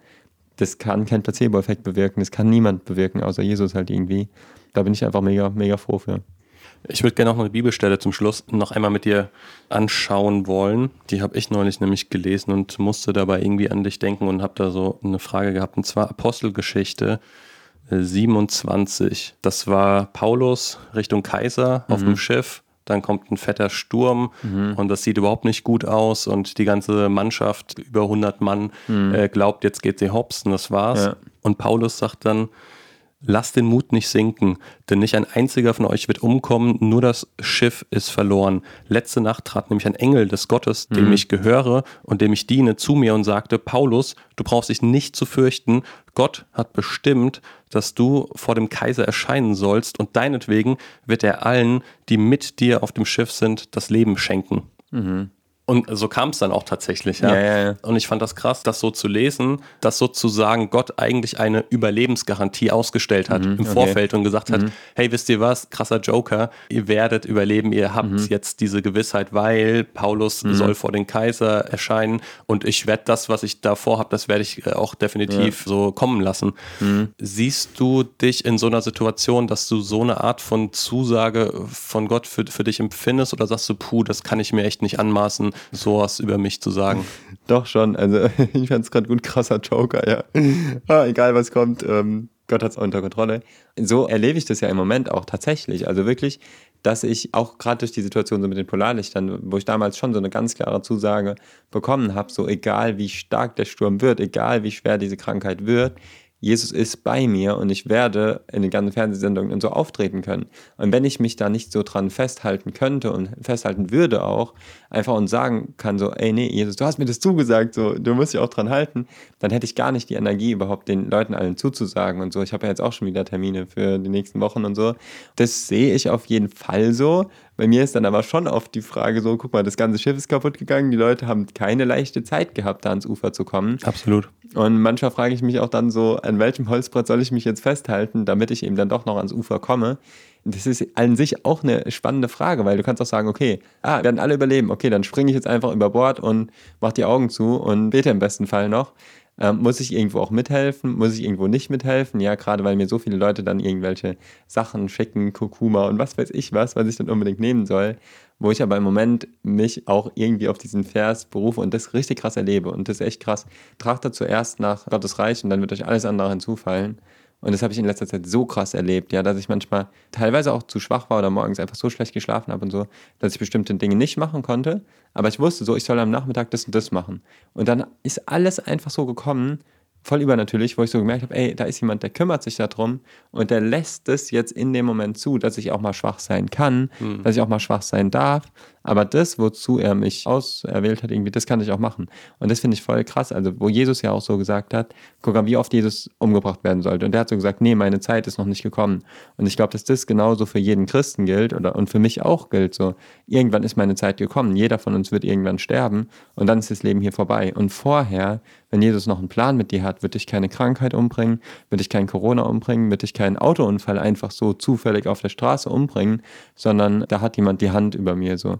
das kann kein Placebo-Effekt bewirken, das kann niemand bewirken, außer Jesus halt irgendwie. Da bin ich einfach mega, mega froh für. Ich würde gerne noch eine Bibelstelle zum Schluss noch einmal mit dir anschauen wollen. Die habe ich neulich nämlich gelesen und musste dabei irgendwie an dich denken und habe da so eine Frage gehabt. Und zwar Apostelgeschichte 27. Das war Paulus Richtung Kaiser auf mhm. dem Schiff dann kommt ein fetter Sturm mhm. und das sieht überhaupt nicht gut aus und die ganze Mannschaft, über 100 Mann, mhm. äh, glaubt, jetzt geht sie hops und das war's. Ja. Und Paulus sagt dann, Lasst den Mut nicht sinken, denn nicht ein einziger von euch wird umkommen, nur das Schiff ist verloren. Letzte Nacht trat nämlich ein Engel des Gottes, dem mhm. ich gehöre und dem ich diene, zu mir und sagte, Paulus, du brauchst dich nicht zu fürchten, Gott hat bestimmt, dass du vor dem Kaiser erscheinen sollst und deinetwegen wird er allen, die mit dir auf dem Schiff sind, das Leben schenken. Mhm. Und so kam es dann auch tatsächlich, ja. Ja, ja. Und ich fand das krass, das so zu lesen, dass sozusagen Gott eigentlich eine Überlebensgarantie ausgestellt hat mhm, im okay. Vorfeld und gesagt hat, mhm. hey, wisst ihr was, krasser Joker, ihr werdet überleben, ihr habt mhm. jetzt diese Gewissheit, weil Paulus mhm. soll vor den Kaiser erscheinen und ich werde das, was ich davor habe, das werde ich äh, auch definitiv so kommen lassen. Mhm. Siehst du dich in so einer Situation, dass du so eine Art von Zusage von Gott für, für dich empfindest oder sagst du, puh, das kann ich mir echt nicht anmaßen, sowas über mich zu sagen. Doch schon, also ich fand es gerade gut, krasser Joker, ja. ah, egal was kommt, ähm, Gott hat es unter Kontrolle. So erlebe ich das ja im Moment auch tatsächlich. Also wirklich, dass ich auch gerade durch die Situation so mit den Polarlichtern, wo ich damals schon so eine ganz klare Zusage bekommen habe, so egal wie stark der Sturm wird, egal wie schwer diese Krankheit wird, Jesus ist bei mir und ich werde in den ganzen Fernsehsendungen und so auftreten können. Und wenn ich mich da nicht so dran festhalten könnte und festhalten würde auch, einfach und sagen kann so, ey, nee, Jesus, du hast mir das zugesagt, so, du musst dich auch dran halten, dann hätte ich gar nicht die Energie, überhaupt den Leuten allen zuzusagen und so. Ich habe ja jetzt auch schon wieder Termine für die nächsten Wochen und so. Das sehe ich auf jeden Fall so. Bei mir ist dann aber schon oft die Frage so, guck mal, das ganze Schiff ist kaputt gegangen, die Leute haben keine leichte Zeit gehabt, da ans Ufer zu kommen. Absolut. Und manchmal frage ich mich auch dann so, an welchem Holzbrett soll ich mich jetzt festhalten, damit ich eben dann doch noch ans Ufer komme. Das ist an sich auch eine spannende Frage, weil du kannst auch sagen, okay, ah, werden alle überleben, okay, dann springe ich jetzt einfach über Bord und mach die Augen zu und bete im besten Fall noch. Ähm, muss ich irgendwo auch mithelfen? Muss ich irgendwo nicht mithelfen? Ja, gerade weil mir so viele Leute dann irgendwelche Sachen schicken, Kurkuma und was weiß ich was, was ich dann unbedingt nehmen soll. Wo ich aber im Moment mich auch irgendwie auf diesen Vers berufe und das richtig krass erlebe. Und das ist echt krass. Trachtet zuerst nach Gottes Reich und dann wird euch alles andere hinzufallen. Und das habe ich in letzter Zeit so krass erlebt, ja, dass ich manchmal teilweise auch zu schwach war oder morgens einfach so schlecht geschlafen habe und so, dass ich bestimmte Dinge nicht machen konnte. Aber ich wusste so, ich soll am Nachmittag das und das machen. Und dann ist alles einfach so gekommen, voll übernatürlich, wo ich so gemerkt habe, ey, da ist jemand, der kümmert sich darum und der lässt es jetzt in dem Moment zu, dass ich auch mal schwach sein kann, mhm. dass ich auch mal schwach sein darf. Aber das, wozu er mich auserwählt hat, irgendwie, das kann ich auch machen. Und das finde ich voll krass. Also, wo Jesus ja auch so gesagt hat, guck mal, wie oft Jesus umgebracht werden sollte. Und der hat so gesagt, nee, meine Zeit ist noch nicht gekommen. Und ich glaube, dass das genauso für jeden Christen gilt oder und für mich auch gilt. So, irgendwann ist meine Zeit gekommen. Jeder von uns wird irgendwann sterben und dann ist das Leben hier vorbei. Und vorher, wenn Jesus noch einen Plan mit dir hat, wird dich keine Krankheit umbringen, wird dich kein Corona umbringen, wird dich keinen Autounfall einfach so zufällig auf der Straße umbringen, sondern da hat jemand die Hand über mir so.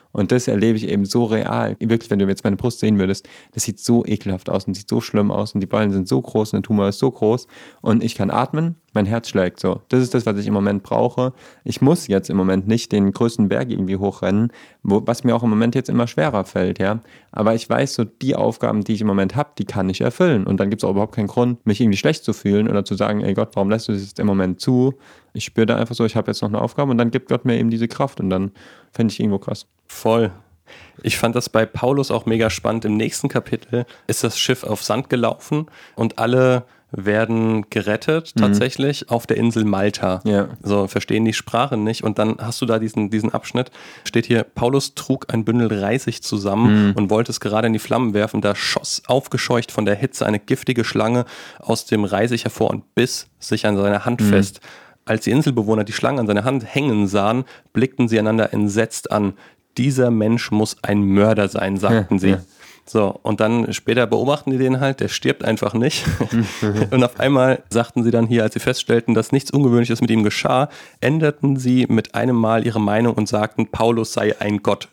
Und das erlebe ich eben so real. Wirklich, wenn du jetzt meine Brust sehen würdest, das sieht so ekelhaft aus und sieht so schlimm aus und die Ballen sind so groß und der Tumor ist so groß und ich kann atmen, mein Herz schlägt so. Das ist das, was ich im Moment brauche. Ich muss jetzt im Moment nicht den größten Berg irgendwie hochrennen, wo, was mir auch im Moment jetzt immer schwerer fällt, ja. Aber ich weiß so, die Aufgaben, die ich im Moment habe, die kann ich erfüllen. Und dann gibt es auch überhaupt keinen Grund, mich irgendwie schlecht zu fühlen oder zu sagen, ey Gott, warum lässt du das jetzt im Moment zu? Ich spüre da einfach so, ich habe jetzt noch eine Aufgabe und dann gibt Gott mir eben diese Kraft und dann fände ich irgendwo krass. Voll. Ich fand das bei Paulus auch mega spannend. Im nächsten Kapitel ist das Schiff auf Sand gelaufen und alle werden gerettet tatsächlich auf der Insel Malta. Ja. So, verstehen die Sprache nicht. Und dann hast du da diesen, diesen Abschnitt, steht hier, Paulus trug ein Bündel Reisig zusammen und wollte es gerade in die Flammen werfen. Da schoss aufgescheucht von der Hitze eine giftige Schlange aus dem Reisig hervor und biss sich an seiner Hand fest. Als die Inselbewohner die Schlange an seiner Hand hängen sahen, blickten sie einander entsetzt an. Dieser Mensch muss ein Mörder sein, sagten Ja, sie. ja. So, und dann später beobachten die den halt, der stirbt einfach nicht. und auf einmal sagten sie dann hier, als sie feststellten, dass nichts Ungewöhnliches mit ihm geschah, änderten sie mit einem Mal ihre Meinung und sagten, Paulus sei ein Gott.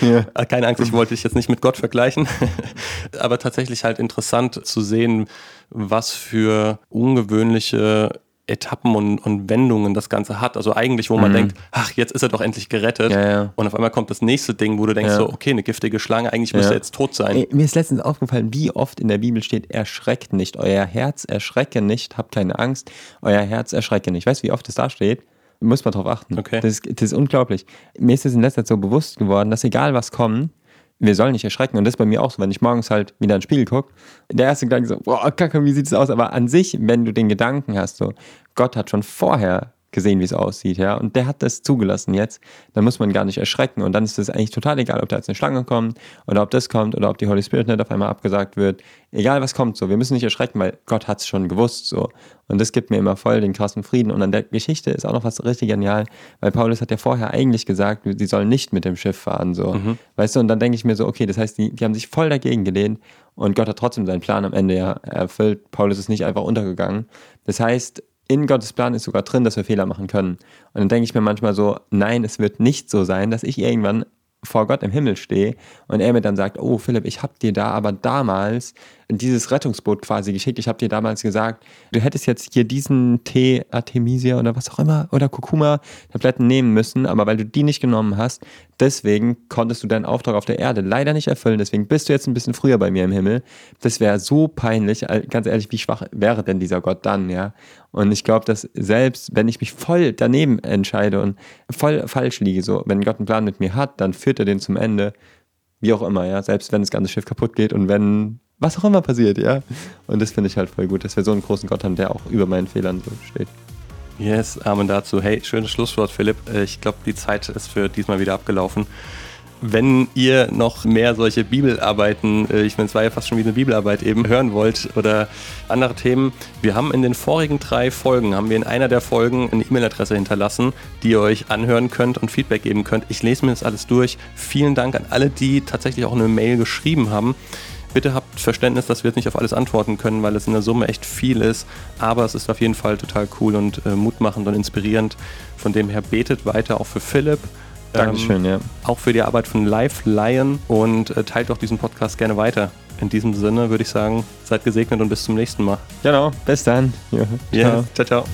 Ja. Äh, Keine Angst, ich wollte dich jetzt nicht mit Gott vergleichen, aber tatsächlich halt interessant zu sehen, was für ungewöhnliche Etappen und, und Wendungen das Ganze hat. Also eigentlich, wo man denkt, ach, jetzt ist er doch endlich gerettet. Mhm. Ja, ja. Und auf einmal kommt das nächste Ding, wo du denkst Ja. so, okay, eine giftige Schlange, eigentlich müsste er jetzt tot sein. Ey, mir ist letztens aufgefallen, wie oft in der Bibel steht, erschreckt nicht, euer Herz erschrecke nicht, habt keine Angst, euer Herz erschrecke nicht. Weißt du, wie oft es da steht? Muss man drauf achten. Okay. Das, ist, das ist unglaublich. Mir ist es in letzter Zeit so bewusst geworden, dass egal was kommt, wir sollen nicht erschrecken. Und das ist bei mir auch so, wenn ich morgens halt wieder in den Spiegel gucke, der erste Gedanke so, boah, kacke, wie sieht es aus? Aber an sich, wenn du den Gedanken hast, so, Gott hat schon vorher gesehen, wie es aussieht, ja, und der hat das zugelassen jetzt, dann muss man gar nicht erschrecken. Und dann ist es eigentlich total egal, ob da jetzt eine Schlange kommt oder ob das kommt oder ob die Holy Spirit nicht auf einmal abgesagt wird, egal was kommt, so, wir müssen nicht erschrecken, weil Gott hat es schon gewusst, so, und das gibt mir immer voll den krassen Frieden. Und an der Geschichte ist auch noch was richtig genial, weil Paulus hat ja vorher eigentlich gesagt, sie sollen nicht mit dem Schiff fahren, so, weißt du, und dann denke ich mir so, okay, das heißt, die, die haben sich voll dagegen gelehnt und Gott hat trotzdem seinen Plan am Ende ja erfüllt, Paulus ist nicht einfach untergegangen, das heißt, in Gottes Plan ist sogar drin, dass wir Fehler machen können. Und dann denke ich mir manchmal so, nein, es wird nicht so sein, dass ich irgendwann vor Gott im Himmel stehe und er mir dann sagt, oh Philipp, ich habe dir da aber damals dieses Rettungsboot quasi geschickt. Ich habe dir damals gesagt, du hättest jetzt hier diesen Tee Artemisia oder was auch immer oder Kurkuma-Tabletten nehmen müssen, aber weil du die nicht genommen hast, deswegen konntest du deinen Auftrag auf der Erde leider nicht erfüllen. Deswegen bist du jetzt ein bisschen früher bei mir im Himmel. Das wäre so peinlich. Ganz ehrlich, wie schwach wäre denn dieser Gott dann, ja? Und ich glaube, dass selbst wenn ich mich voll daneben entscheide und voll falsch liege, so, wenn Gott einen Plan mit mir hat, dann führt er den zum Ende. Wie auch immer, ja. Selbst wenn das ganze Schiff kaputt geht und wenn was auch immer passiert, ja. Und das finde ich halt voll gut, dass wir so einen großen Gott haben, der auch über meinen Fehlern so steht. Yes, Amen dazu. Hey, schönes Schlusswort, Philipp. Äh, Ich glaube, die Zeit ist für diesmal wieder abgelaufen. Wenn ihr noch mehr solche Bibelarbeiten, äh, ich meine, es war ja fast schon wie eine Bibelarbeit eben, hören wollt oder andere Themen, wir haben in den vorigen drei Folgen, haben wir in einer der Folgen eine E-Mail-Adresse hinterlassen, die ihr euch anhören könnt und Feedback geben könnt. Ich lese mir das alles durch. Vielen Dank an alle, die tatsächlich auch eine Mail geschrieben haben. Bitte habt Verständnis, dass wir jetzt nicht auf alles antworten können, weil es in der Summe echt viel ist. Aber es ist auf jeden Fall total cool und äh, mutmachend und inspirierend. Von dem her betet weiter auch für Philipp. Dankeschön, ja. Auch für die Arbeit von Live Lion und äh, teilt doch diesen Podcast gerne weiter. In diesem Sinne würde ich sagen, seid gesegnet und bis zum nächsten Mal. Genau, bis dann. Ja, Ja, ciao, ciao.